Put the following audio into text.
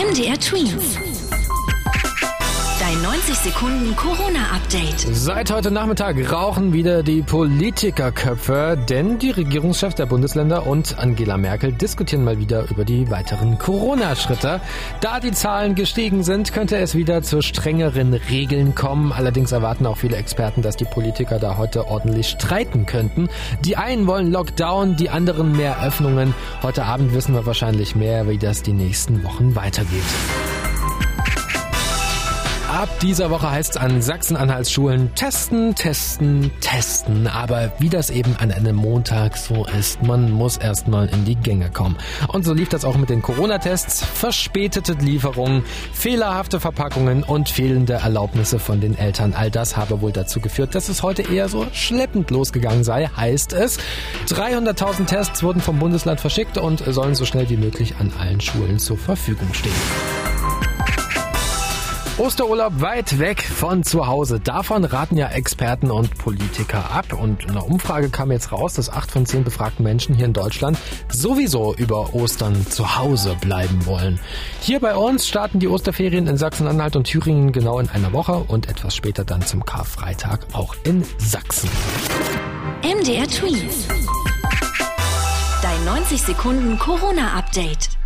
MDR Twins. Dein 90 Sekunden Corona-Update. Seit heute Nachmittag rauchen wieder die Politikerköpfe, denn die Regierungschefs der Bundesländer und Angela Merkel diskutieren mal wieder über die weiteren Corona-Schritte. Da die Zahlen gestiegen sind, könnte es wieder zu strengeren Regeln kommen. Allerdings erwarten auch viele Experten, dass die Politiker da heute ordentlich streiten könnten. Die einen wollen Lockdown, die anderen mehr Öffnungen. Heute Abend wissen wir wahrscheinlich mehr, wie das die nächsten Wochen weitergeht. Ab dieser Woche heißt es an Sachsen-Anhalts Schulen testen, testen, testen. Aber wie das eben an einem Montag so ist, man muss erstmal in die Gänge kommen. Und so lief das auch mit den Corona-Tests. Verspätete Lieferungen, fehlerhafte Verpackungen und fehlende Erlaubnisse von den Eltern. All das habe wohl dazu geführt, dass es heute eher so schleppend losgegangen sei, heißt es. 300.000 Tests wurden vom Bundesland verschickt und sollen so schnell wie möglich an allen Schulen zur Verfügung stehen. Osterurlaub weit weg von zu Hause. Davon raten ja Experten und Politiker ab. Und in einer Umfrage kam jetzt raus, dass acht von zehn befragten Menschen hier in Deutschland sowieso über Ostern zu Hause bleiben wollen. Hier bei uns starten die Osterferien in Sachsen-Anhalt und Thüringen genau in einer Woche und etwas später dann zum Karfreitag auch in Sachsen. MDR Twins. Dein 90 Sekunden Corona-Update.